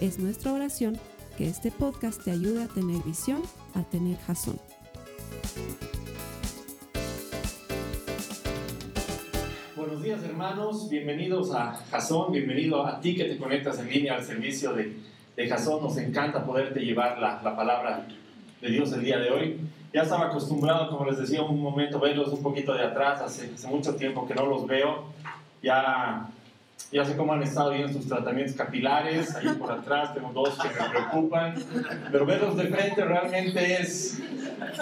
Es nuestra oración que este podcast te ayude a tener visión, a tener jazón. Buenos días hermanos, bienvenidos a Jazón, bienvenido a ti que te conectas en línea al servicio de, de Jazón. Nos encanta poderte llevar la, la palabra de Dios el día de hoy. Ya estaba acostumbrado, como les decía un momento, verlos un poquito de atrás, hace, hace mucho tiempo que no los veo. Ya ya sé cómo han estado bien sus tratamientos capilares, ahí por atrás tengo dos que me preocupan, pero verlos de frente realmente es...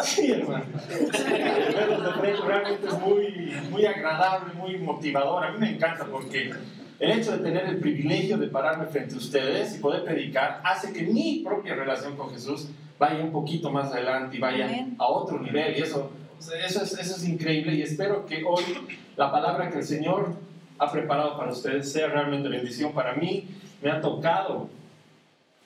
Sí, hermano. Verlos de frente realmente es muy, muy agradable, muy motivador. A mí me encanta porque el hecho de tener el privilegio de pararme frente a ustedes y poder predicar hace que mi propia relación con Jesús vaya un poquito más adelante y vaya a otro nivel. Y eso, eso, es, eso es increíble y espero que hoy la palabra que el Señor ha preparado para ustedes sea realmente bendición para mí. Me ha tocado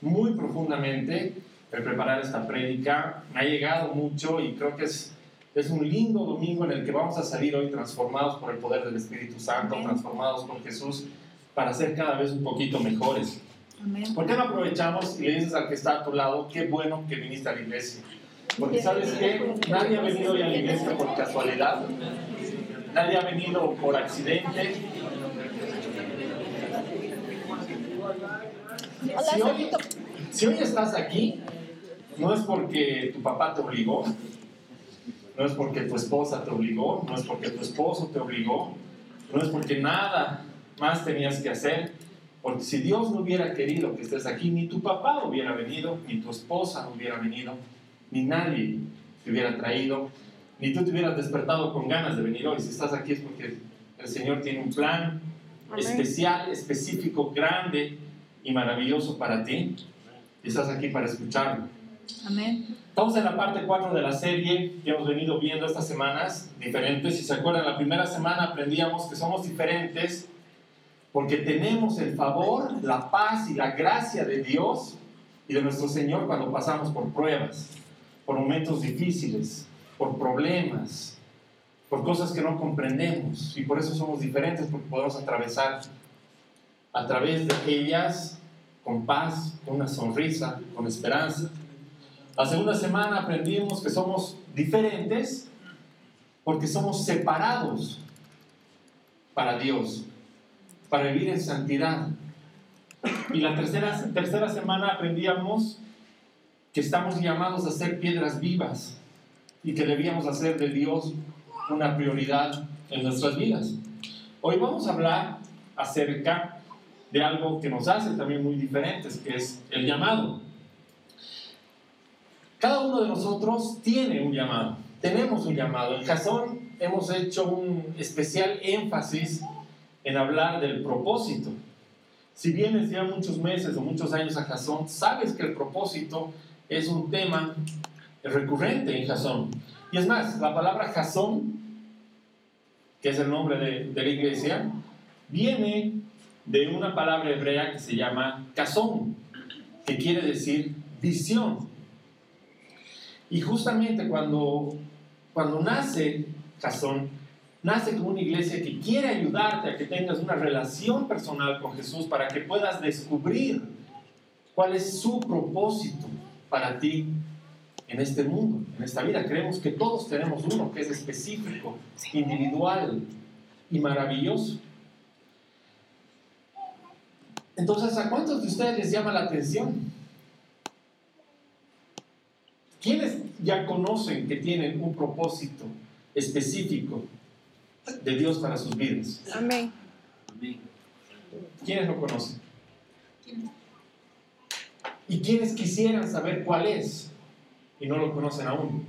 muy profundamente el preparar esta prédica. Me ha llegado mucho y creo que es, es un lindo domingo en el que vamos a salir hoy transformados por el poder del Espíritu Santo, transformados por Jesús para ser cada vez un poquito mejores. Amén. ¿Por qué no aprovechamos y le dices al que está a tu lado, qué bueno que viniste a la iglesia? Porque sabes que nadie ha venido hoy a la iglesia por casualidad, nadie ha venido por accidente, si hoy, si hoy estás aquí, no es porque tu papá te obligó, no es porque tu esposa te obligó, no es porque tu esposo te obligó, no es porque nada más tenías que hacer, porque si Dios no hubiera querido que estés aquí, ni tu papá hubiera venido, ni tu esposa hubiera venido, ni nadie te hubiera traído, ni tú te hubieras despertado con ganas de venir hoy. Si estás aquí es porque el Señor tiene un plan especial, específico, grande y maravilloso para ti. Y estás aquí para escucharlo. Amén. Estamos en la parte 4 de la serie que hemos venido viendo estas semanas, diferentes. Si se acuerdan, la primera semana aprendíamos que somos diferentes porque tenemos el favor, la paz y la gracia de Dios y de nuestro Señor cuando pasamos por pruebas, por momentos difíciles, por problemas, por cosas que no comprendemos y por eso somos diferentes porque podemos atravesar a través de ellas con paz, con una sonrisa, con esperanza. La segunda semana aprendimos que somos diferentes porque somos separados para Dios, para vivir en santidad. Y la tercera, tercera semana aprendíamos que estamos llamados a ser piedras vivas y que debíamos hacer de Dios una prioridad en nuestras vidas. Hoy vamos a hablar acerca de algo que nos hace también muy diferentes, que es el llamado. Cada uno de nosotros tiene un llamado, tenemos un llamado. En Jason hemos hecho un especial énfasis en hablar del propósito. Si vienes ya muchos meses o muchos años a Jason, sabes que el propósito es un tema recurrente en Jason. Y es más, la palabra Jason que es el nombre de, la iglesia, viene de una palabra hebrea que se llama kazón, que quiere decir visión. Y justamente cuando, cuando nace Kazón, nace como una iglesia que quiere ayudarte a que tengas una relación personal con Jesús para que puedas descubrir cuál es su propósito para ti en este mundo, en esta vida. Creemos que todos tenemos uno que es específico, individual y maravilloso. Entonces, ¿a cuántos de ustedes les llama la atención? ¿Quiénes ya conocen que tienen un propósito específico de Dios para sus vidas? Amén. ¿Quiénes lo conocen? ¿Y quiénes quisieran saber cuál es? Y no lo conocen aún.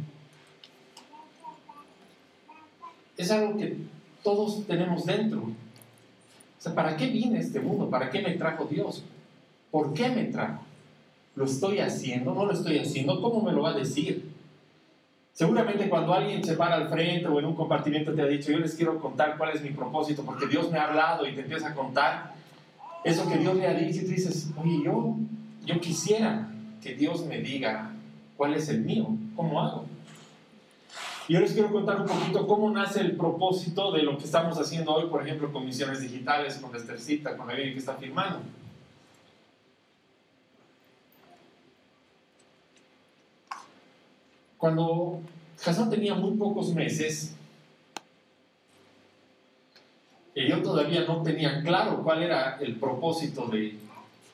Es algo que todos tenemos dentro. O sea, ¿para qué vine este mundo? ¿Para qué me trajo Dios? ¿Por qué me trajo? ¿Lo estoy haciendo? ¿No lo estoy haciendo? ¿Cómo me lo va a decir? Seguramente cuando alguien se para al frente o en un compartimiento te ha dicho, yo les quiero contar cuál es mi propósito, porque Dios me ha hablado y te empieza a contar eso que Dios le ha dicho y tú dices, oye, yo, yo quisiera que Dios me diga cuál es el mío, cómo hago. Y yo les quiero contar un poquito cómo nace el propósito de lo que estamos haciendo hoy, por ejemplo, con misiones digitales, con Estercita, con la que está firmando. Cuando Jason tenía muy pocos meses, y yo todavía no tenía claro cuál era el propósito de,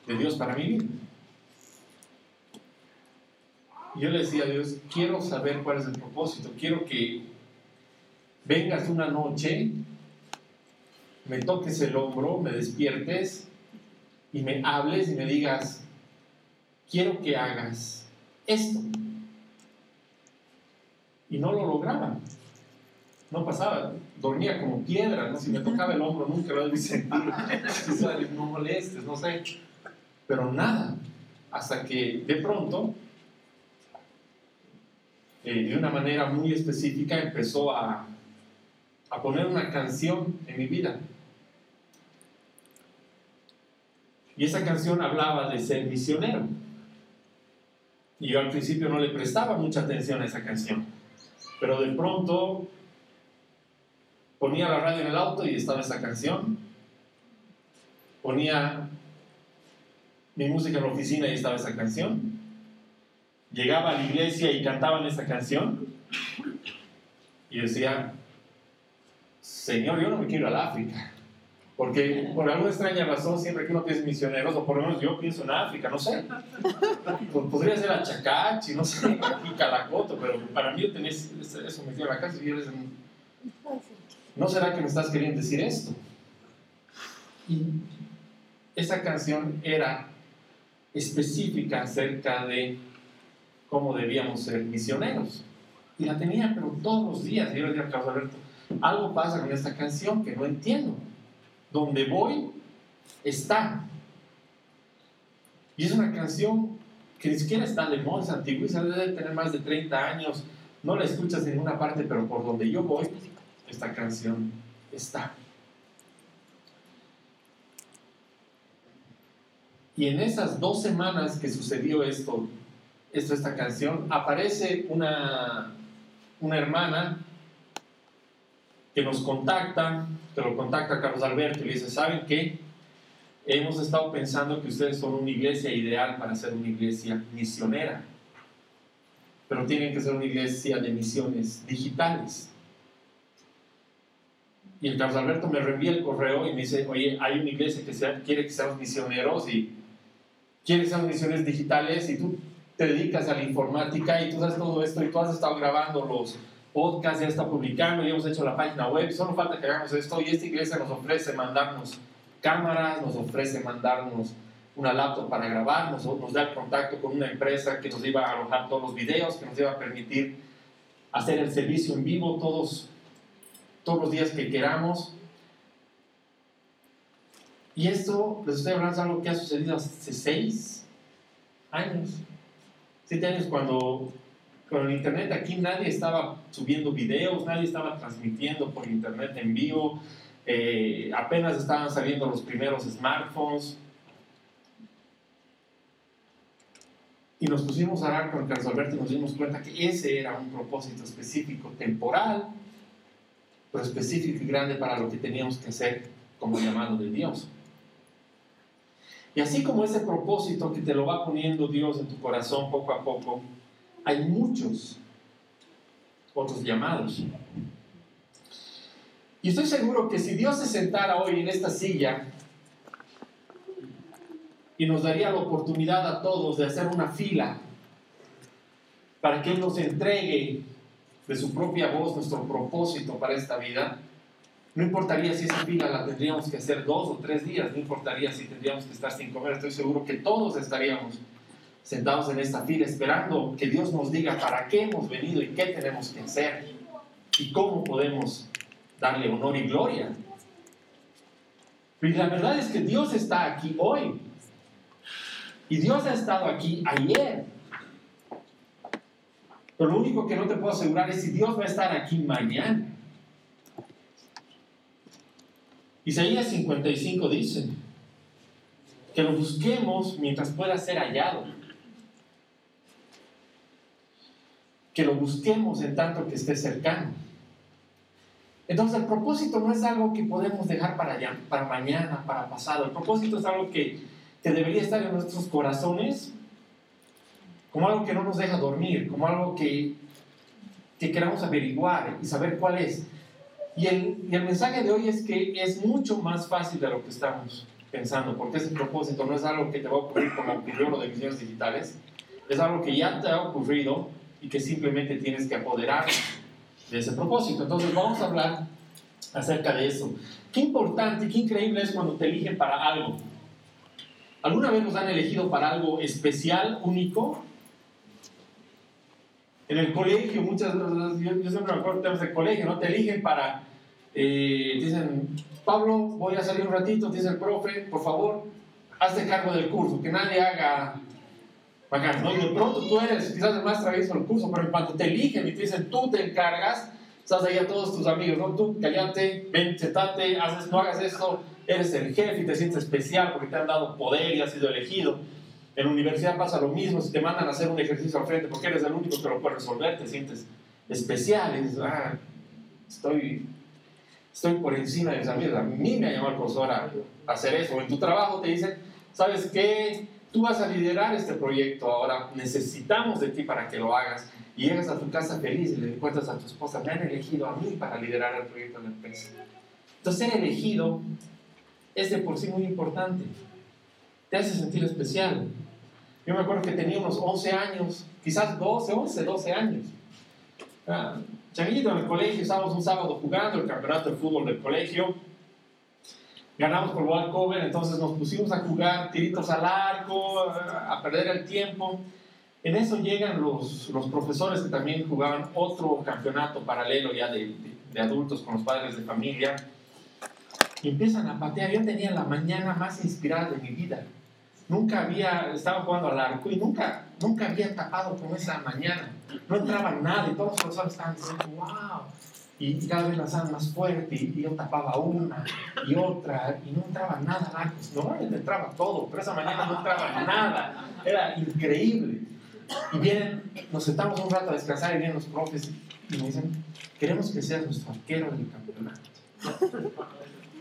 de Dios para yo le decía a Dios, quiero saber cuál es el propósito, quiero que vengas una noche, me toques el hombro, me despiertes y me hables y me digas, quiero que hagas esto. Y no lo lograba. No pasaba, dormía como piedra, ¿no? Si me tocaba el hombro nunca lo había sentido. no molestes, no sé. Pero nada, hasta que de pronto eh, de una manera muy específica empezó a, a poner una canción en mi vida. Y esa canción hablaba de ser misionero. Y yo al principio no le prestaba mucha atención a esa canción. Pero de pronto ponía la radio en el auto y estaba esa canción. Ponía mi música en la oficina y estaba esa canción llegaba a la iglesia y cantaban esa canción y decía, Señor, yo no me quiero ir al África. Porque por alguna extraña razón, siempre que uno piensa misioneros, o por lo menos yo pienso en África, no sé. Podría ser a Chacachi, no sé, aquí Calacoto, pero para mí tenés eso metido en la casa y eres ¿No será que me estás queriendo decir esto? Y esa canción era específica acerca de cómo debíamos ser misioneros. Y la tenía, pero todos los días. Y yo le dije a Carlos Alberto, algo pasa con esta canción que no entiendo. Donde voy, está. Y es una canción que ni siquiera está de moda, es antigua, debe tener más de 30 años. No la escuchas en ninguna parte, pero por donde yo voy, esta canción está. Y en esas dos semanas que sucedió esto, esto, esta canción, aparece una, una hermana que nos contacta, que lo contacta Carlos Alberto y le dice, ¿saben qué? Hemos estado pensando que ustedes son una iglesia ideal para ser una iglesia misionera, pero tienen que ser una iglesia de misiones digitales. Y el Carlos Alberto me reenvía el correo y me dice, oye, hay una iglesia que quiere que seamos misioneros y quiere que seamos misiones digitales y tú te dedicas a la informática y tú sabes todo esto y tú has estado grabando los podcasts, ya está publicando, ya hemos hecho la página web, solo falta que hagamos esto y esta iglesia nos ofrece mandarnos cámaras, nos ofrece mandarnos una laptop para grabar, nos, da el contacto con una empresa que nos iba a alojar todos los videos, que nos iba a permitir hacer el servicio en vivo todos, todos los días que queramos. Y esto, les estoy hablando de algo que ha sucedido hace seis años siete años cuando con el internet aquí nadie estaba subiendo videos, nadie estaba transmitiendo por internet en vivo, eh, apenas estaban saliendo los primeros smartphones. Y nos pusimos a hablar con Carlos Alberto y nos dimos cuenta que ese era un propósito específico, temporal, pero específico y grande para lo que teníamos que hacer como llamado de Dios. Y así como ese propósito que te lo va poniendo Dios en tu corazón poco a poco, hay muchos otros llamados. Y estoy seguro que si Dios se sentara hoy en esta silla y nos daría la oportunidad a todos de hacer una fila para que Él nos entregue de su propia voz nuestro propósito para esta vida, no importaría si esa fila la tendríamos que hacer dos o tres días, no importaría si tendríamos que estar sin comer, estoy seguro que todos estaríamos sentados en esta fila esperando que Dios nos diga para qué hemos venido y qué tenemos que hacer y cómo podemos darle honor y gloria. Y la verdad es que Dios está aquí hoy. Y Dios ha estado aquí ayer. Pero lo único que no te puedo asegurar es si Dios va a estar aquí mañana. Isaías 55 dice que lo busquemos mientras pueda ser hallado. Que lo busquemos en tanto que esté cercano. Entonces el propósito no es algo que podemos dejar para, para mañana, para pasado. El propósito es algo que, que debería estar en nuestros corazones como algo que no nos deja dormir, como algo que, que queramos averiguar y saber cuál es. Y el, y el mensaje de hoy es que es mucho más fácil de lo que estamos pensando, porque ese propósito no es algo que te va a ocurrir como ocurrió lo de misiones digitales, es algo que ya te ha ocurrido y que simplemente tienes que apoderar de ese propósito. Entonces vamos a hablar acerca de eso. Qué importante qué increíble es cuando te eligen para algo. ¿Alguna vez nos han elegido para algo especial, único? En el colegio, muchas veces, yo, siempre me acuerdo temas de colegio, ¿no? Te eligen para, eh, dicen, Pablo, voy a salir un ratito, dice el profe, por favor, hazte cargo del curso, que nadie haga bacán, ¿no? Y de pronto tú eres quizás el más travieso del curso, pero en cuanto te eligen y te dicen, tú te encargas, estás ahí a todos tus amigos, ¿no? Tú callate, ven, sentate, haces, no hagas esto, eres el jefe y te sientes especial porque te han dado poder y has sido elegido. En la universidad pasa lo mismo, si te mandan a hacer un ejercicio al frente porque eres el único que lo puede resolver, te sientes especial y dices, ah, estoy, estoy por encima de mis amigos. A mí me ha llamado el profesor a, hacer eso. En tu trabajo te dicen, ¿sabes qué? Tú vas a liderar este proyecto ahora, necesitamos de ti para que lo hagas. Y llegas a tu casa feliz y le cuentas a tu esposa, me han elegido a mí para liderar el proyecto de la empresa. Entonces, ser elegido es de por sí muy importante. Te hace sentir especial. Yo me acuerdo que tenía unos 11 años, quizás 12, 11, 12 años. Ah, en el colegio, estábamos un sábado jugando el campeonato de fútbol del colegio. Ganamos por cover, entonces nos pusimos a jugar tiritos al arco, a perder el tiempo. En eso llegan los, profesores que también jugaban otro campeonato paralelo ya de adultos con los padres de familia. Y empiezan a patear. Yo tenía la mañana más inspirada de mi vida nunca había, estaba jugando al arco y nunca, nunca había tapado con esa mañana. No entraba nada y todos los profesores estaban diciendo, wow. Y cada vez lanzaban más fuerte y, yo tapaba una y otra y no entraba nada al. Normalmente entraba todo, pero esa mañana no entraba nada. Era increíble. Y vienen, nos sentamos un rato a descansar y vienen los profes y me dicen, queremos que seas nuestro arquero del campeonato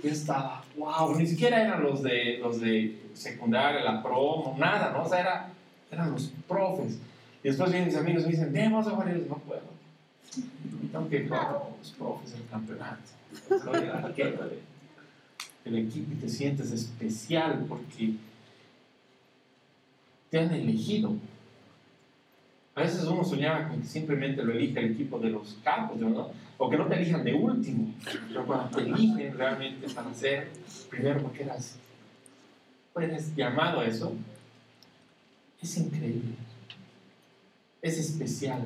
yo estaba, wow, ni siquiera eran los de, los de secundaria, la promo, nada, ¿no? O sea, era, eran los profes. Y después vienen mis amigos y me dicen, vamos a jugar, y no puedo. tengo que jugar los profes el campeonato. El equipo y te sientes especial porque te han elegido. A veces uno soñaba con que simplemente lo elige el equipo de los campos, ¿no? O que no te elijan de último, pero cuando te eligen realmente para ser primero porque eras, eres llamado a eso, es increíble, es especial.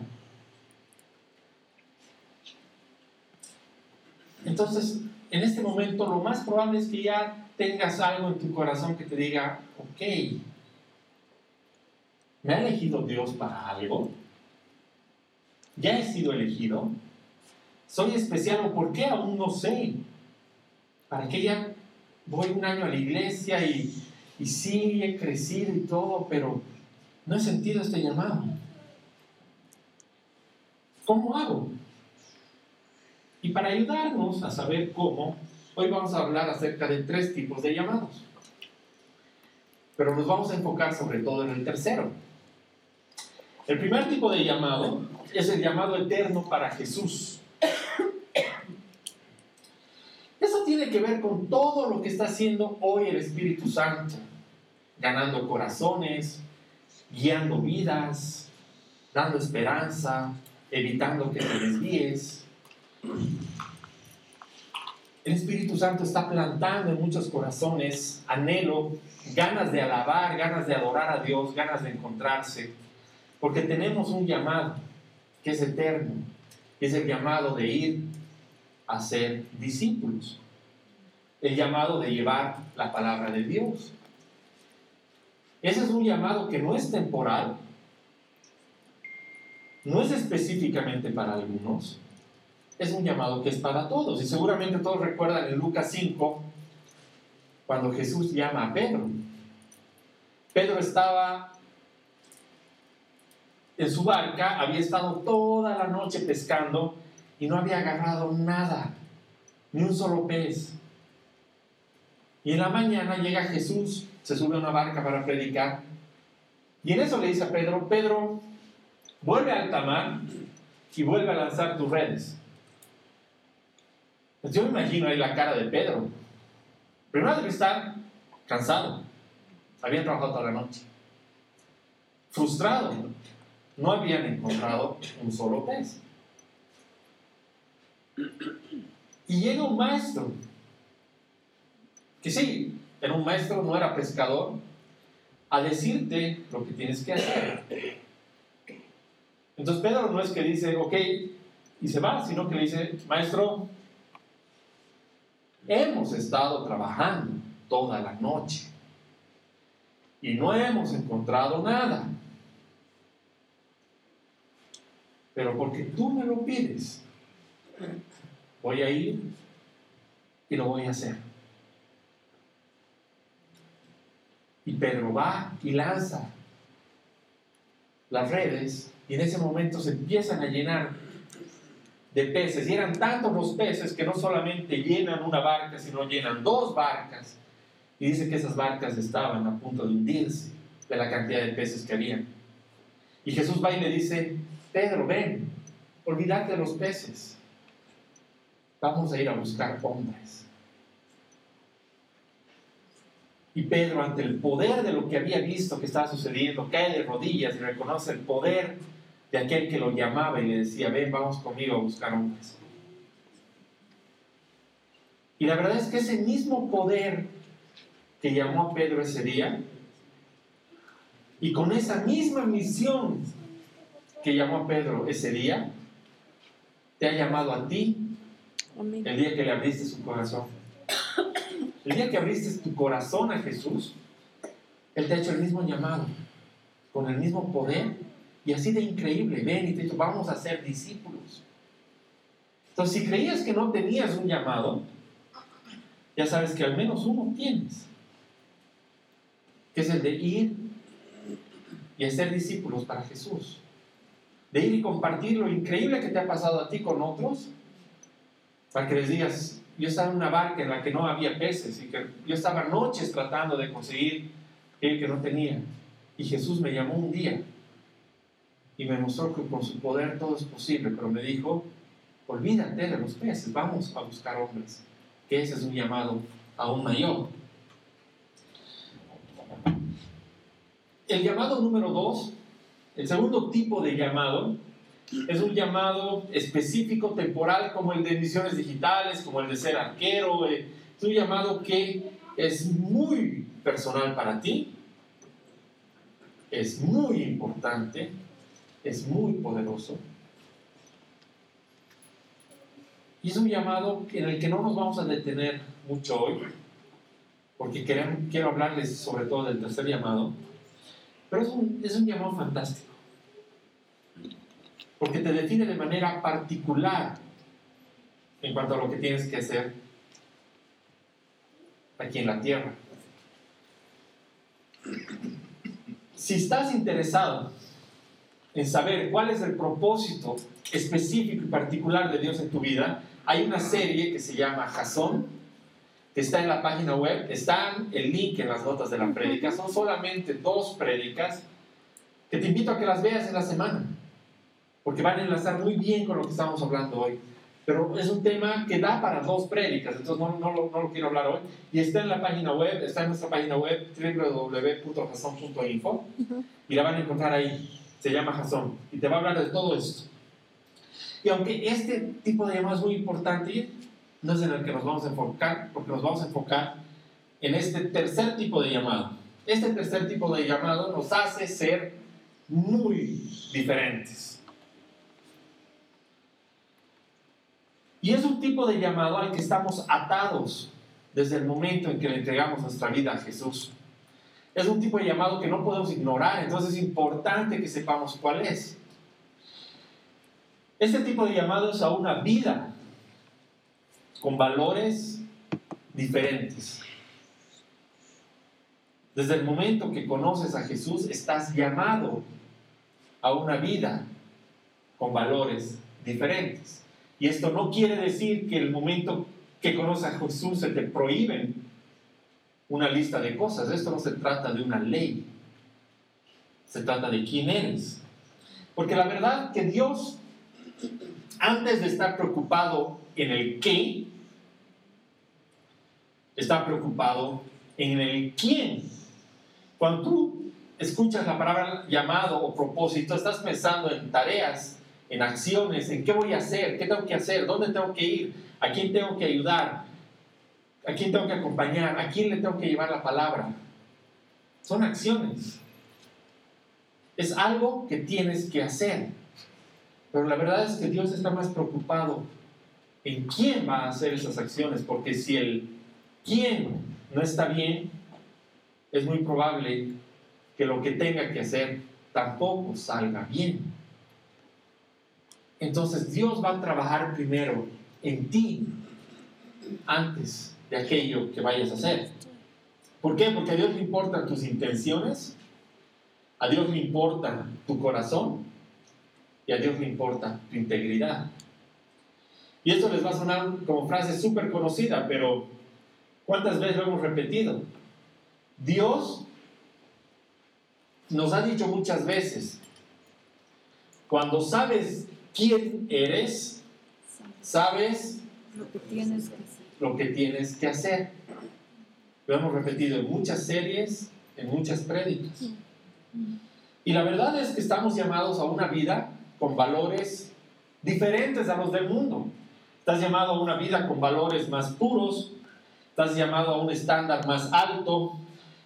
Entonces, en este momento lo más probable es que ya tengas algo en tu corazón que te diga, ok, ¿me ha elegido Dios para algo? ¿Ya he sido elegido? ¿Soy especial o por qué? Aún no sé. ¿Para qué ya voy un año a la iglesia y, y sí he crecido y todo, pero no he sentido este llamado? ¿Cómo hago? Y para ayudarnos a saber cómo, hoy vamos a hablar acerca de tres tipos de llamados. Pero nos vamos a enfocar sobre todo en el tercero. El primer tipo de llamado es el llamado eterno para Jesús. Eso que ver con todo lo que está haciendo hoy el Espíritu Santo, ganando corazones, guiando vidas, dando esperanza, evitando que te desvíes. El Espíritu Santo está plantando en muchos corazones anhelo, ganas de alabar, ganas de adorar a Dios, ganas de encontrarse, porque tenemos un llamado que es eterno, que es el llamado de ir a ser discípulos. El llamado de llevar la palabra de Dios. Ese es un llamado que no es temporal, no es específicamente para algunos, es un llamado que es para todos. Y seguramente todos recuerdan en Lucas 5, cuando Jesús llama a Pedro. Pedro estaba en su barca, había estado toda la noche pescando y no había agarrado nada, ni un solo pez. Y en la mañana llega Jesús, se sube a una barca para predicar. Y en eso le dice a Pedro, Pedro, vuelve al tamar y vuelve a lanzar tus redes. Pues yo me imagino ahí la cara de Pedro. Primero debe estar cansado. Habían trabajado toda la noche. Frustrado. No habían encontrado un solo pez. Y llega un maestro que sí, era un maestro, no era pescador, a decirte lo que tienes que hacer. Entonces Pedro no es que dice, ok, y se va, sino que le dice, maestro, hemos estado trabajando toda la noche y no hemos encontrado nada. Pero porque tú me lo pides, voy a ir y lo voy a hacer. Y Pedro va y lanza las redes y en ese momento se empiezan a llenar de peces. Y eran tantos los peces que no solamente llenan una barca, sino llenan dos barcas. Y dice que esas barcas estaban a punto de hundirse de la cantidad de peces que habían. Y Jesús va y le dice, Pedro, ven, olvídate de los peces. Vamos a ir a buscar hombres. Y Pedro, ante el poder de lo que había visto que estaba sucediendo, cae de rodillas y reconoce el poder de aquel que lo llamaba y le decía, ven, vamos conmigo a buscar hombres. Y la verdad es que ese mismo poder que llamó a Pedro ese día, y con esa misma misión que llamó a Pedro ese día, te ha llamado a ti el día que le abriste su corazón. El día que abriste tu corazón a Jesús, Él te ha hecho el mismo llamado, con el mismo poder, y así de increíble. Ven y te dicho, vamos a ser discípulos. Entonces, si creías que no tenías un llamado, ya sabes que al menos uno tienes, que es el de ir y hacer discípulos para Jesús. De ir y compartir lo increíble que te ha pasado a ti con otros, para que les digas, yo estaba en una barca en la que no había peces y yo estaba noches tratando de conseguir el que no tenía. Y Jesús me llamó un día y me mostró que con su poder todo es posible, pero me dijo, olvídate de los peces, vamos a buscar hombres, que ese es un llamado aún mayor. El llamado número dos, el segundo tipo de llamado, es un llamado específico, temporal, como el de misiones digitales, como el de ser arquero. Eh, es un llamado que es muy personal para ti, es muy importante, es muy poderoso. Y es un llamado en el que no nos vamos a detener mucho hoy, porque quiero hablarles sobre todo del tercer llamado, pero es un, es un llamado fantástico porque te define de manera particular en cuanto a lo que tienes que hacer aquí en la tierra. Si estás interesado en saber cuál es el propósito específico y particular de Dios en tu vida, hay una serie que se llama Jason, que está en la página web, está el link en las notas de la prédica, son solamente dos prédicas que te invito a que las veas en la semana porque van a enlazar muy bien con lo que estamos hablando hoy. Pero es un tema que da para dos prédicas, entonces no, no, lo, no lo quiero hablar hoy. Y está en la página web, está en nuestra página web www.jason.info y la van a encontrar ahí. Se llama Jason y te va a hablar de todo esto. Y aunque este tipo de llamado es muy importante, no es en el que nos vamos a enfocar, porque nos vamos a enfocar en este tercer tipo de llamado. Este tercer tipo de llamado nos hace ser muy diferentes. Y es un tipo de llamado al que estamos atados desde el momento en que le entregamos nuestra vida a Jesús. Es un tipo de llamado que no podemos ignorar, entonces es importante que sepamos cuál es. Este tipo de llamado es a una vida con valores diferentes. Desde el momento que conoces a Jesús, estás llamado a una vida con valores diferentes. Y esto no quiere decir que el momento que conoces a Jesús se te prohíben una lista de cosas. Esto no se trata de una ley. Se trata de quién eres. Porque la verdad que Dios, antes de estar preocupado en el qué, está preocupado en el quién. Cuando tú escuchas la palabra llamado o propósito, estás pensando en tareas, en acciones, en qué voy a hacer, qué tengo que hacer, dónde tengo que ir, a quién tengo que ayudar, a quién tengo que acompañar, a quién le tengo que llevar la palabra. Son acciones. Es algo que tienes que hacer. Pero la verdad es que Dios está más preocupado en quién va a hacer esas acciones, porque si el quién no está bien, es muy probable que lo que tenga que hacer tampoco salga bien. Entonces Dios va a trabajar primero en ti antes de aquello que vayas a hacer. ¿Por qué? Porque a Dios le importan tus intenciones, a Dios le importa tu corazón y a Dios le importa tu integridad. Y esto les va a sonar como frase súper conocida, pero ¿cuántas veces lo hemos repetido? Dios nos ha dicho muchas veces, cuando sabes quién eres, sabes lo que tienes que hacer. Lo, que tienes que hacer. lo hemos repetido en muchas series, en muchas prédicas. Y la verdad es que estamos llamados a una vida con valores diferentes a los del mundo. Estás llamado a una vida con valores más puros, estás llamado a un estándar más alto,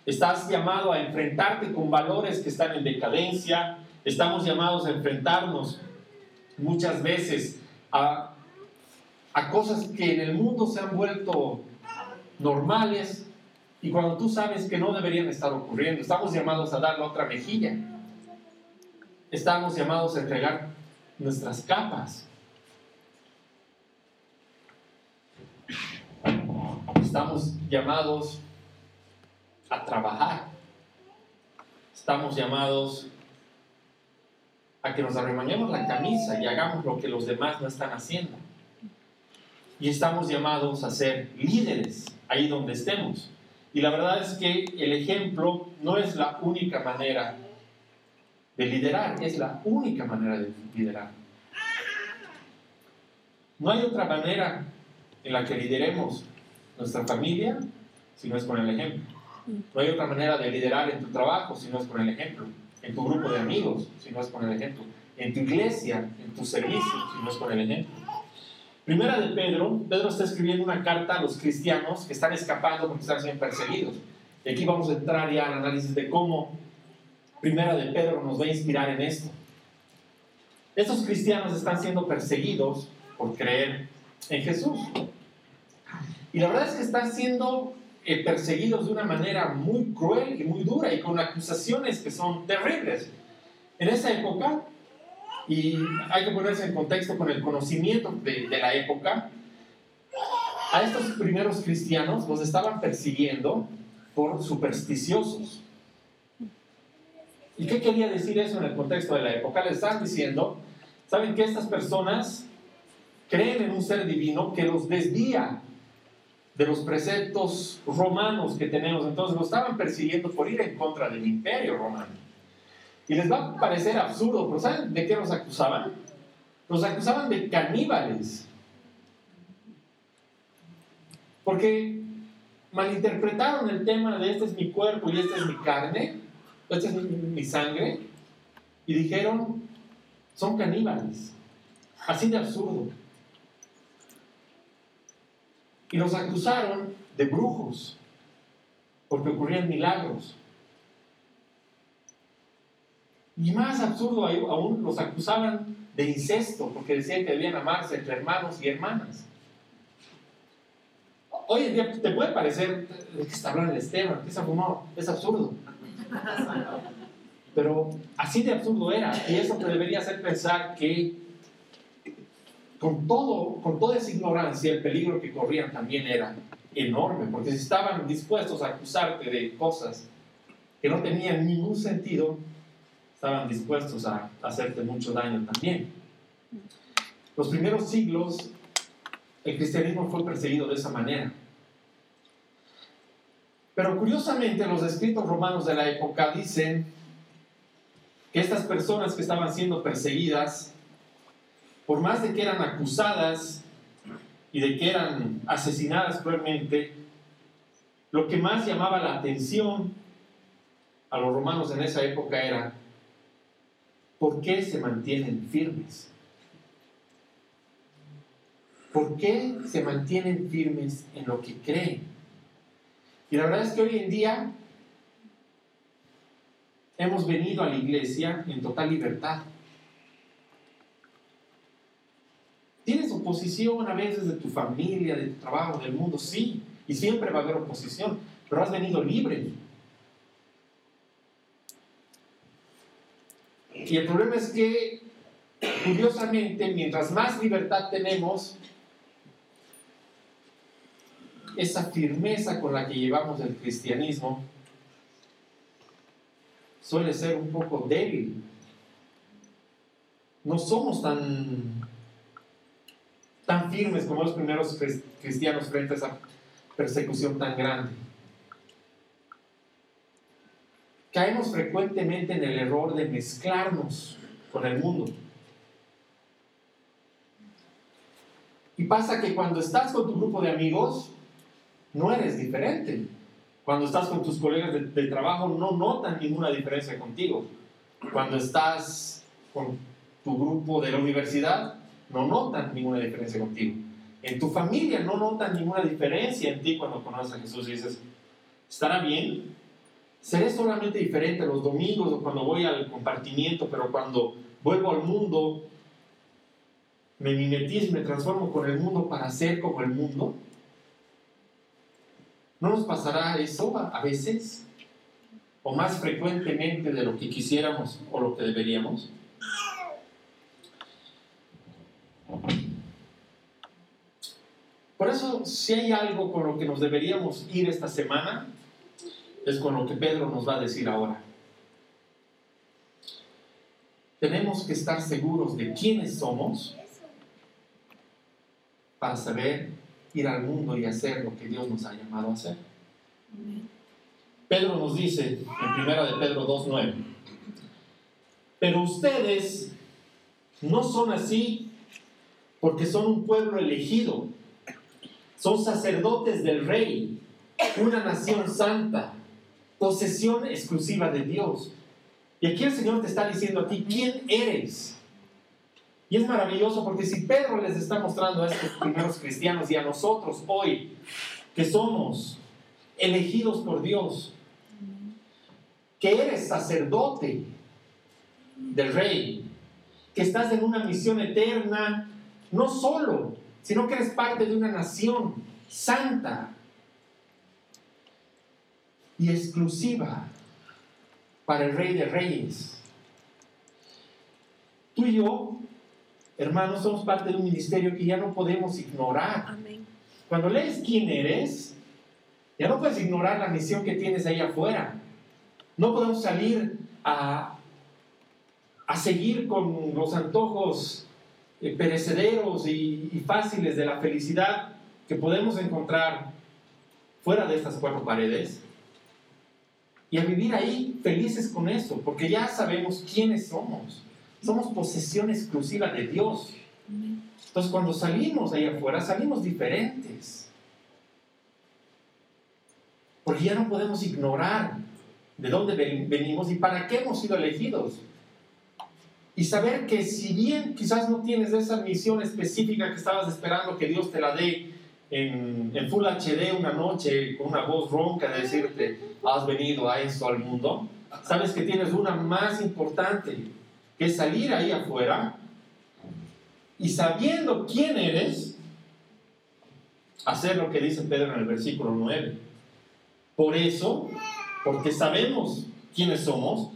estás llamado a enfrentarte con valores que están en decadencia, estamos llamados a enfrentarnos muchas veces a, cosas que en el mundo se han vuelto normales y cuando tú sabes que no deberían estar ocurriendo, estamos llamados a dar la otra mejilla. Estamos llamados a entregar nuestras capas. Estamos llamados a trabajar. Estamos llamados a que nos arremañemos la camisa y hagamos lo que los demás no están haciendo. Y estamos llamados a ser líderes ahí donde estemos. Y la verdad es que el ejemplo no es la única manera de liderar, es la única manera de liderar. No hay otra manera en la que lideremos nuestra familia si no es con el ejemplo. No hay otra manera de liderar en tu trabajo si no es con el ejemplo en tu grupo de amigos, si no es con el ejemplo, en tu iglesia, en tu servicio, si no es con el ejemplo. Primera de Pedro, Pedro está escribiendo una carta a los cristianos que están escapando porque están siendo perseguidos. Y aquí vamos a entrar ya al análisis de cómo Primera de Pedro nos va a inspirar en esto. Estos cristianos están siendo perseguidos por creer en Jesús. Y la verdad es que están siendo eh, perseguidos de una manera muy cruel y muy dura y con acusaciones que son terribles. En esa época, y hay que ponerse en contexto con el conocimiento de, la época, a estos primeros cristianos los estaban persiguiendo por supersticiosos. ¿Y qué quería decir eso en el contexto de la época? Les estaban diciendo, ¿saben que estas personas creen en un ser divino que los desvía de los preceptos romanos que tenemos. Entonces lo estaban persiguiendo por ir en contra del imperio romano. Y les va a parecer absurdo, pero ¿saben de qué los acusaban? Los acusaban de caníbales. Porque malinterpretaron el tema de este es mi cuerpo y esta es mi carne, esta es mi, sangre, y dijeron, son caníbales. Así de absurdo y los acusaron de brujos, porque ocurrían milagros. Y más absurdo aún, los acusaban de incesto, porque decían que debían amarse entre hermanos y hermanas. hoy en día te puede parecer, ¿de qué está hablando Esteban? ¿Qué se fumó? Es absurdo. Pero así de absurdo era. Y eso te debería hacer pensar que con, todo, con toda esa ignorancia, el peligro que corrían también era enorme, porque si estaban dispuestos a acusarte de cosas que no tenían ningún sentido, estaban dispuestos a hacerte mucho daño también. Los primeros siglos, el cristianismo fue perseguido de esa manera. Pero curiosamente los escritos romanos de la época dicen que estas personas que estaban siendo perseguidas, por más de que eran acusadas y de que eran asesinadas cruelmente, lo que más llamaba la atención a los romanos en esa época era ¿por qué se mantienen firmes? ¿Por qué se mantienen firmes en lo que creen? Y la verdad es que hoy en día hemos venido a la iglesia en total libertad. Tienes oposición a veces de tu familia, de tu trabajo, del mundo, sí, y siempre va a haber oposición, pero has venido libre. Y el problema es que, curiosamente, mientras más libertad tenemos, esa firmeza con la que llevamos el cristianismo suele ser un poco débil. No somos tan, tan firmes como los primeros cristianos frente a esa persecución tan grande. Caemos frecuentemente en el error de mezclarnos con el mundo. Y pasa que cuando estás con tu grupo de amigos, no eres diferente. Cuando estás con tus colegas de, trabajo no notan ninguna diferencia contigo. Cuando estás con tu grupo de la universidad no notan ninguna diferencia contigo. En tu familia no notan ninguna diferencia en ti cuando conoces a Jesús y dices, ¿estará bien? Seré solamente diferente los domingos o cuando voy al compartimiento, pero cuando vuelvo al mundo, me mimetizo, me transformo con el mundo para ser como el mundo. ¿No nos pasará eso a, veces? ¿O más frecuentemente de lo que quisiéramos o lo que deberíamos? Por eso, si hay algo con lo que nos deberíamos ir esta semana, es con lo que Pedro nos va a decir ahora. Tenemos que estar seguros de quiénes somos para saber ir al mundo y hacer lo que Dios nos ha llamado a hacer. Pedro nos dice en primera de Pedro 2.9, pero ustedes no son así porque son un pueblo elegido, son sacerdotes del rey, una nación santa, posesión exclusiva de Dios. Y aquí el Señor te está diciendo a ti, ¿quién eres? Y es maravilloso porque si Pedro les está mostrando a estos primeros cristianos y a nosotros hoy, que somos elegidos por Dios, que eres sacerdote del rey, que estás en una misión eterna, no solo, sino que eres parte de una nación santa y exclusiva para el rey de reyes. Tú y yo Hermanos, somos parte de un ministerio que ya no podemos ignorar. Cuando lees quién eres, ya no puedes ignorar la misión que tienes ahí afuera. No podemos salir a, a seguir con los antojos eh, perecederos y, y fáciles de la felicidad que podemos encontrar fuera de estas cuatro paredes y a vivir ahí felices con eso, porque ya sabemos quiénes somos. Somos posesión exclusiva de Dios. Entonces cuando salimos ahí afuera, salimos diferentes. Porque ya no podemos ignorar de dónde venimos y para qué hemos sido elegidos. Y saber que si bien quizás no tienes esa misión específica que estabas esperando que Dios te la dé en, en Full HD una noche con una voz ronca de decirte, has venido a esto al mundo, sabes que tienes una más importante que salir ahí afuera y sabiendo quién eres, hacer lo que dice Pedro en el versículo 9. Por eso, porque sabemos quiénes somos,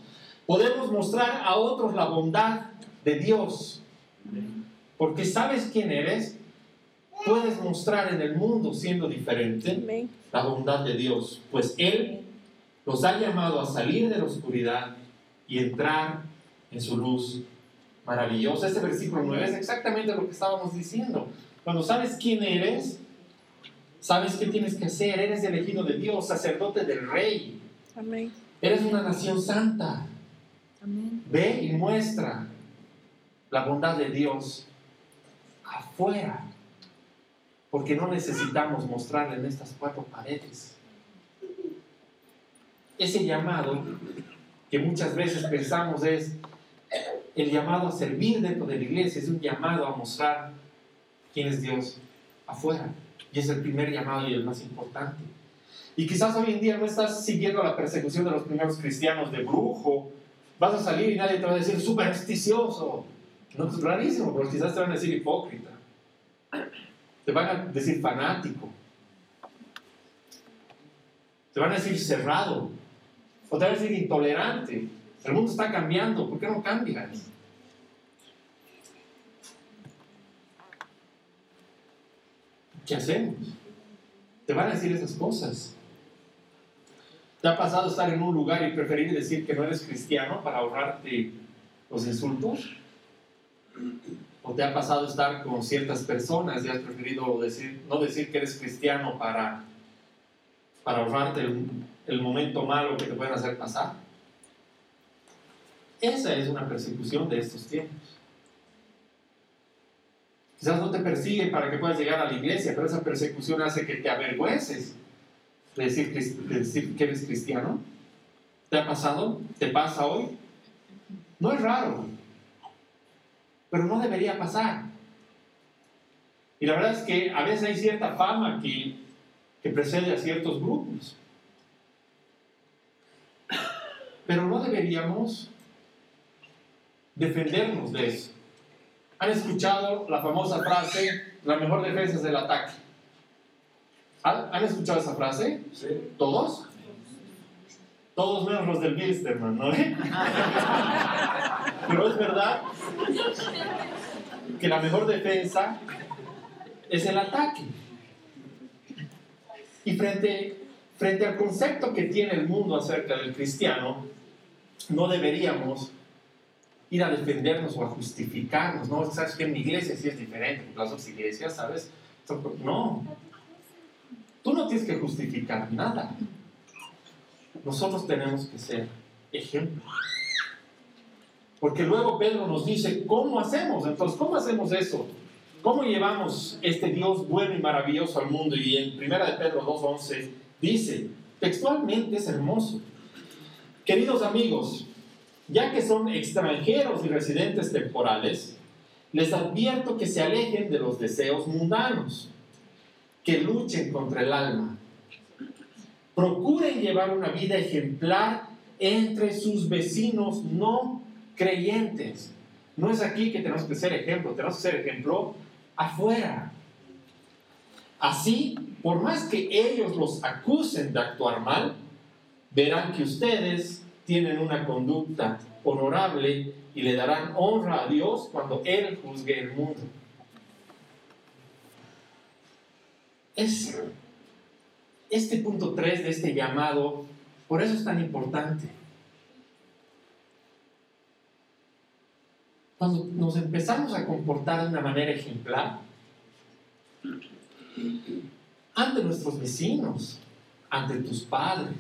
podemos mostrar a otros la bondad de Dios. Porque sabes quién eres, puedes mostrar en el mundo siendo diferente la bondad de Dios. Pues Él nos ha llamado a salir de la oscuridad y entrar en su luz maravillosa. Este versículo 9 es exactamente lo que estábamos diciendo. Cuando sabes quién eres, sabes qué tienes que hacer. Eres elegido de Dios, sacerdote del Rey. Amén. Eres una nación santa. Ve y muestra la bondad de Dios afuera. Porque no necesitamos mostrarle en estas cuatro paredes. Ese llamado que muchas veces pensamos es el llamado a servir dentro de la iglesia, es un llamado a mostrar quién es Dios afuera. Y es el primer llamado y el más importante. Y quizás hoy en día no estás siguiendo la persecución de los primeros cristianos de brujo. Vas a salir y nadie te va a decir supersticioso. No, es rarísimo, pero quizás te van a decir hipócrita. Te van a decir fanático. Te van a decir cerrado. O te van a decir intolerante. El mundo está cambiando. ¿Por qué no cambias? ¿Qué hacemos? Te van a decir esas cosas. ¿Te ha pasado estar en un lugar y preferir decir que no eres cristiano para ahorrarte los insultos? ¿O te ha pasado estar con ciertas personas y has preferido decir, no decir que eres cristiano para, para ahorrarte el, el momento malo que te pueden hacer pasar? Esa es una persecución de estos tiempos. Quizás no te persigue para que puedas llegar a la iglesia, pero esa persecución hace que te avergüences de decir, decir que eres cristiano. ¿Te ha pasado? ¿Te pasa hoy? No es raro, pero no debería pasar. Y la verdad es que a veces hay cierta fama que, que precede a ciertos grupos. Pero no deberíamos defendernos de eso. ¿Han escuchado la famosa frase, la mejor defensa es el ataque? ¿Han, escuchado esa frase? Sí. ¿Todos? Todos menos los del Bilsterman, ¿no? Pero es verdad que la mejor defensa es el ataque. Y frente, frente al concepto que tiene el mundo acerca del cristiano, no deberíamos ir a defendernos o a justificarnos, ¿no? Sabes que en mi iglesia sí es diferente, en las otras iglesias, ¿sabes? No. Tú no tienes que justificar nada. Nosotros tenemos que ser ejemplo. Porque luego Pedro nos dice, ¿cómo hacemos? Entonces, ¿cómo hacemos eso? ¿Cómo llevamos este Dios bueno y maravilloso al mundo? Y en 1 de Pedro 2.11 dice, textualmente es hermoso. Queridos amigos, ya que son extranjeros y residentes temporales, les advierto que se alejen de los deseos mundanos, que luchen contra el alma. Procuren llevar una vida ejemplar entre sus vecinos no creyentes. No es aquí que tenemos que ser ejemplo, tenemos que ser ejemplo afuera. Así, por más que ellos los acusen de actuar mal, verán que ustedes tienen una conducta honorable y le darán honra a Dios cuando Él juzgue el mundo. Es este punto 3 de este llamado, por eso es tan importante. Cuando nos empezamos a comportar de una manera ejemplar, ante nuestros vecinos, ante tus padres,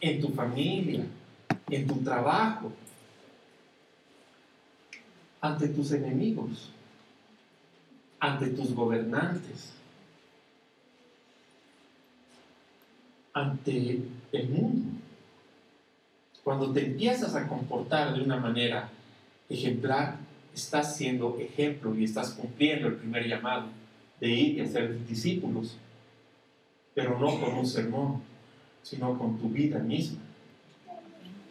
en tu familia, en tu trabajo, ante tus enemigos, ante tus gobernantes, ante el mundo. Cuando te empiezas a comportar de una manera ejemplar, estás siendo ejemplo y estás cumpliendo el primer llamado de ir y hacer discípulos, pero no con un sermón, sino con tu vida misma.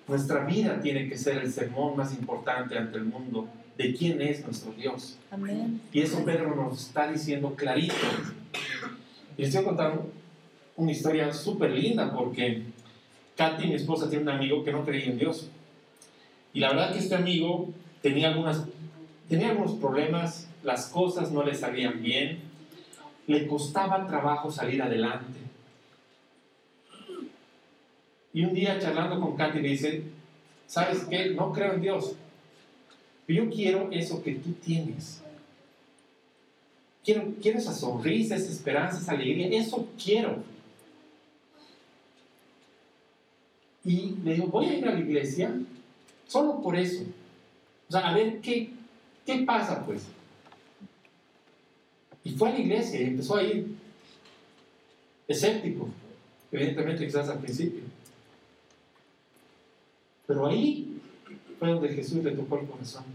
Nuestra vida tiene que ser el sermón más importante ante el mundo de quién es nuestro Dios. Y eso Pedro nos está diciendo clarito. Y les quiero contar una historia súper linda porque Katy, mi esposa, tiene un amigo que no creía en Dios. Y la verdad que este amigo tenía, algunas, tenía algunos problemas, las cosas no le salían bien, le costaba trabajo salir adelante. Y un día charlando con Katy le dice, ¿sabes qué? No creo en Dios. Pero yo quiero eso que tú tienes. Quiero, quiero esa sonrisa, esa esperanza, esa alegría. Eso quiero. Y le digo, voy a ir a la iglesia solo por eso. O sea, a ver qué, qué pasa pues. Y fue a la iglesia y empezó a ir escéptico, evidentemente quizás al principio. Pero ahí fue donde Jesús le tocó el corazón.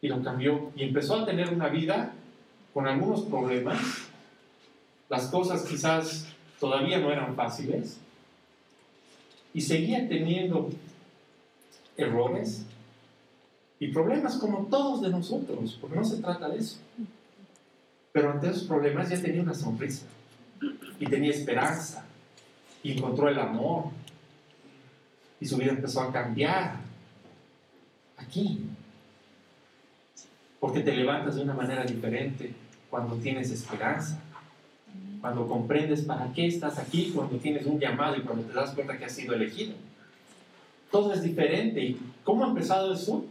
Y lo cambió. Y empezó a tener una vida con algunos problemas. Las cosas quizás todavía no eran fáciles. Y seguía teniendo errores y problemas como todos de nosotros, porque no se trata de eso. Pero ante esos problemas ya tenía una sonrisa y tenía esperanza y encontró el amor y su vida empezó a cambiar aquí. Porque te levantas de una manera diferente cuando tienes esperanza, cuando comprendes para qué estás aquí, cuando tienes un llamado y cuando te das cuenta que has sido elegido. Todo es diferente. ¿Y cómo ha empezado eso?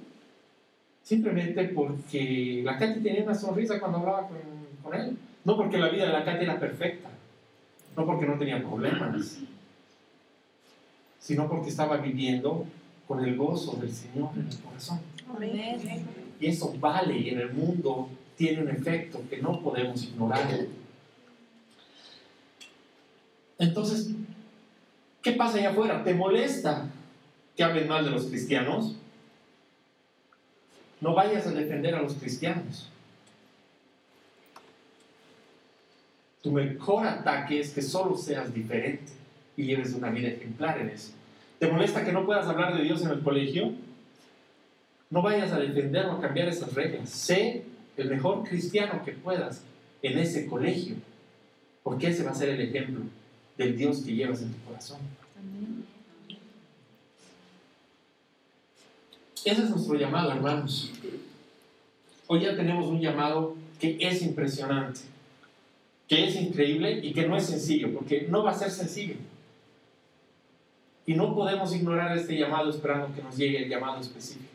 Simplemente porque la Katy tenía una sonrisa cuando hablaba con, con él. No porque la vida de la Katy era perfecta. No porque no tenía problemas sino porque estaba viviendo con el gozo del Señor en el corazón. Y eso vale y en el mundo tiene un efecto que no podemos ignorar. Entonces, ¿qué pasa allá afuera? ¿Te molesta que hablen mal de los cristianos? No vayas a defender a los cristianos. Tu mejor ataque es que solo seas diferente y lleves una vida ejemplar en eso. ¿Te molesta que no puedas hablar de Dios en el colegio? No vayas a defender o a cambiar esas reglas. Sé el mejor cristiano que puedas en ese colegio, porque ese va a ser el ejemplo del Dios que llevas en tu corazón. Ese es nuestro llamado, hermanos. Hoy ya tenemos un llamado que es impresionante, que es increíble y que no es sencillo, porque no va a ser sencillo. Y no podemos ignorar este llamado esperando que nos llegue el llamado específico.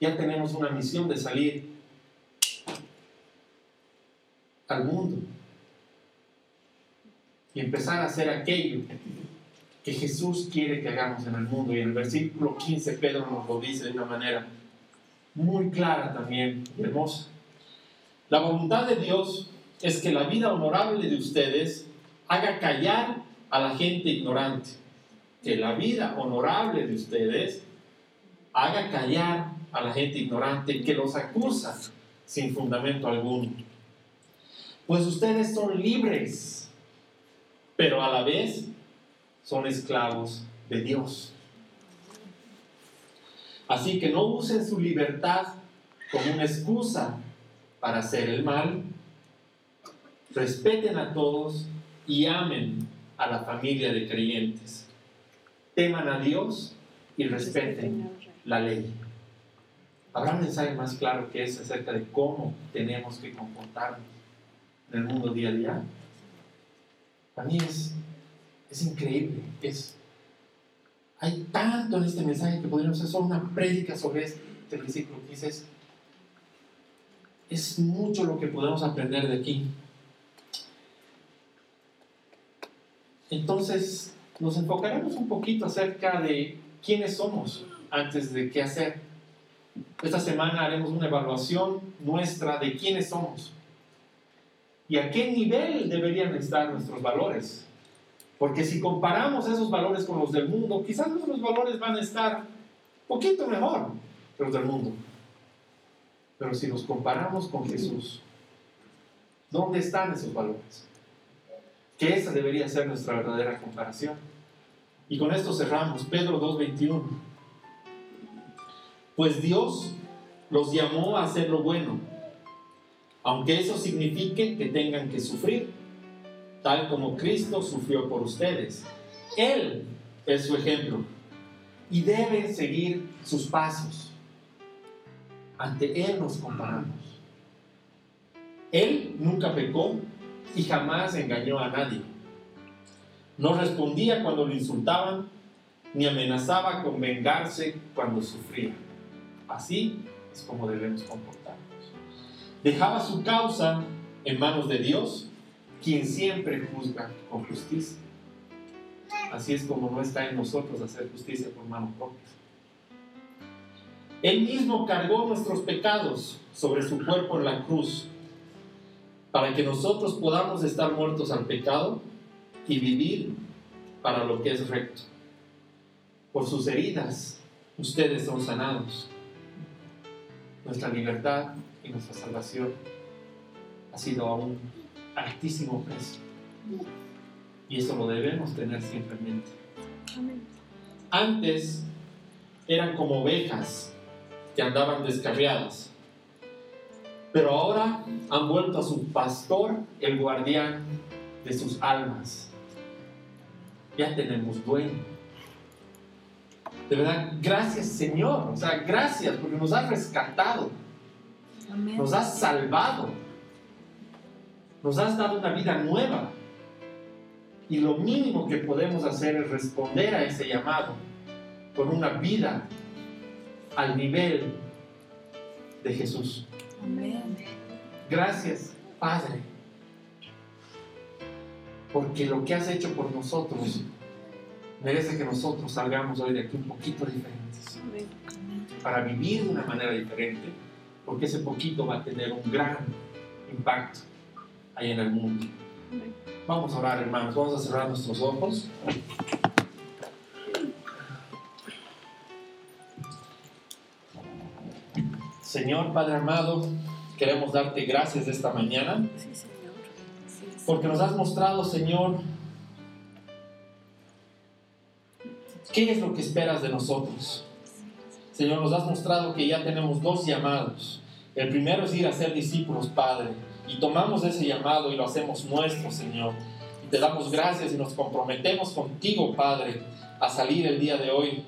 Ya tenemos una misión de salir al mundo y empezar a hacer aquello que Jesús quiere que hagamos en el mundo. Y en el versículo 15 Pedro nos lo dice de una manera muy clara también, hermosa. La voluntad de Dios es que la vida honorable de ustedes haga callar a la gente ignorante que la vida honorable de ustedes haga callar a la gente ignorante que los acusa sin fundamento alguno. Pues ustedes son libres, pero a la vez son esclavos de Dios. Así que no usen su libertad como una excusa para hacer el mal. Respeten a todos y amen a la familia de creyentes teman a Dios y respeten la ley. Habrá un mensaje más claro que es acerca de cómo tenemos que comportarnos en el mundo día a día. Para mí es, es increíble. Es, hay tanto en este mensaje que podríamos hacer solo una prédica sobre este versículo dices. Es mucho lo que podemos aprender de aquí. Entonces, nos enfocaremos un poquito acerca de quiénes somos antes de qué hacer. Esta semana haremos una evaluación nuestra de quiénes somos y a qué nivel deberían estar nuestros valores. Porque si comparamos esos valores con los del mundo, quizás nuestros valores van a estar poquito mejor que los del mundo. Pero si los comparamos con Jesús, ¿dónde están esos valores? que esa debería ser nuestra verdadera comparación. Y con esto cerramos, Pedro 2.21. Pues Dios los llamó a hacer lo bueno, aunque eso signifique que tengan que sufrir, tal como Cristo sufrió por ustedes. Él es su ejemplo y deben seguir sus pasos. Ante Él nos comparamos. Él nunca pecó y jamás engañó a nadie. No respondía cuando lo insultaban, ni amenazaba con vengarse cuando sufría. Así es como debemos comportarnos. Dejaba su causa en manos de Dios, quien siempre juzga con justicia. Así es como no está en nosotros hacer justicia por mano propia. Él mismo cargó nuestros pecados sobre su cuerpo en la cruz para que nosotros podamos estar muertos al pecado y vivir para lo que es recto. Por sus heridas, ustedes son sanados. Nuestra libertad y nuestra salvación ha sido a un altísimo precio. Y eso lo debemos tener siempre en mente. Antes eran como ovejas que andaban descarriadas, pero ahora han vuelto a su pastor, el guardián de sus almas. Ya tenemos dueño. De verdad, gracias Señor. O sea, gracias porque nos has rescatado. Nos has salvado. Nos has dado una vida nueva. Y lo mínimo que podemos hacer es responder a ese llamado con una vida al nivel de Jesús. Gracias, Padre, porque lo que has hecho por nosotros merece que nosotros salgamos hoy de aquí un poquito diferentes. Para vivir de una manera diferente, porque ese poquito va a tener un gran impacto ahí en el mundo. Vamos a orar, hermanos. Vamos a cerrar nuestros ojos. Señor Padre amado, queremos darte gracias esta mañana. Porque nos has mostrado, Señor, qué es lo que esperas de nosotros. Señor, nos has mostrado que ya tenemos dos llamados. El primero es ir a ser discípulos, Padre. Y tomamos ese llamado y lo hacemos nuestro, Señor. Y te damos gracias y nos comprometemos contigo, Padre, a salir el día de hoy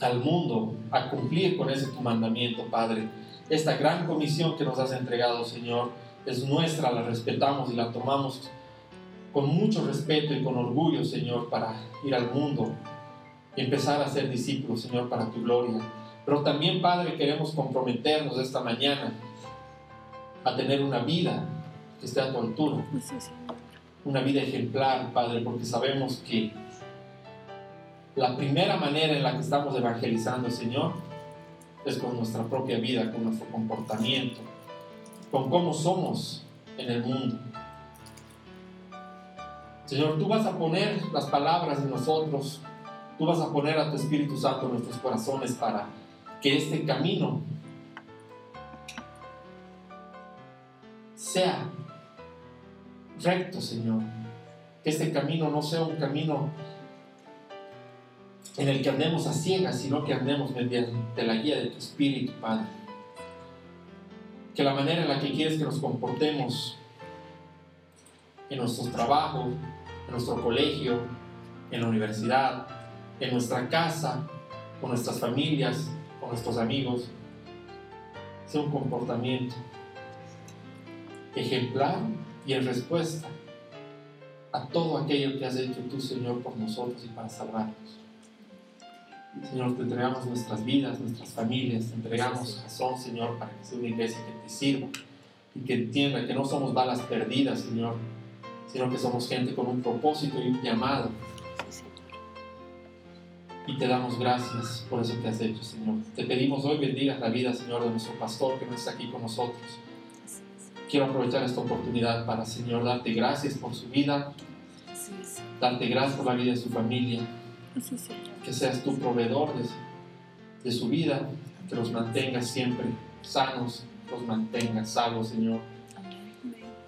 al mundo, a cumplir con ese tu mandamiento, Padre. Esta gran comisión que nos has entregado, Señor, es nuestra, la respetamos y la tomamos con mucho respeto y con orgullo, Señor, para ir al mundo y empezar a ser discípulos, Señor, para tu gloria. Pero también, Padre, queremos comprometernos esta mañana a tener una vida que esté a tu altura. Una vida ejemplar, Padre, porque sabemos que la primera manera en la que estamos evangelizando, Señor, es con nuestra propia vida, con nuestro comportamiento, con cómo somos en el mundo. Señor, tú vas a poner las palabras en nosotros, tú vas a poner a tu Espíritu Santo en nuestros corazones para que este camino sea recto, Señor. Que este camino no sea un camino en el que andemos a ciegas, sino que andemos mediante la guía de tu Espíritu, Padre. Que la manera en la que quieres que nos comportemos en nuestros trabajos, en nuestro colegio, en la universidad, en nuestra casa, con nuestras familias, con nuestros amigos, sea un comportamiento ejemplar y en respuesta a todo aquello que has hecho tú, Señor, por nosotros y para salvarnos. Señor, te entregamos nuestras vidas, nuestras familias, te entregamos razón, Señor, para que sea una iglesia que te sirva y que entienda que no somos balas perdidas, Señor, sino que somos gente con un propósito y un llamado. Y te damos gracias por eso que has hecho, Señor. Te pedimos hoy bendigas la vida, Señor, de nuestro pastor que no está aquí con nosotros quiero aprovechar esta oportunidad para, Señor, darte gracias por su vida, darte gracias por la vida de su familia, que seas tu proveedor de, su vida, que los mantengas siempre sanos, los mantengas salvos, Señor.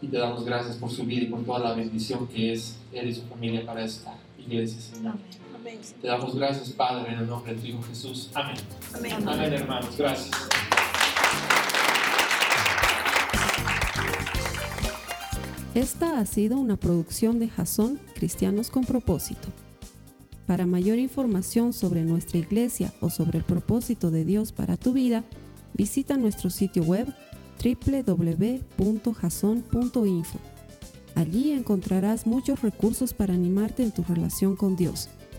Y te damos gracias por su vida y por toda la bendición que es Él y su familia para esta iglesia, Señor. Te damos gracias, Padre, en el nombre de tu Hijo Jesús. Amén, Amén hermanos. Gracias. Esta ha sido una producción de Jason Cristianos con Propósito. Para mayor información sobre nuestra iglesia o sobre el propósito de Dios para tu vida, visita nuestro sitio web www.jason.info. Allí encontrarás muchos recursos para animarte en tu relación con Dios,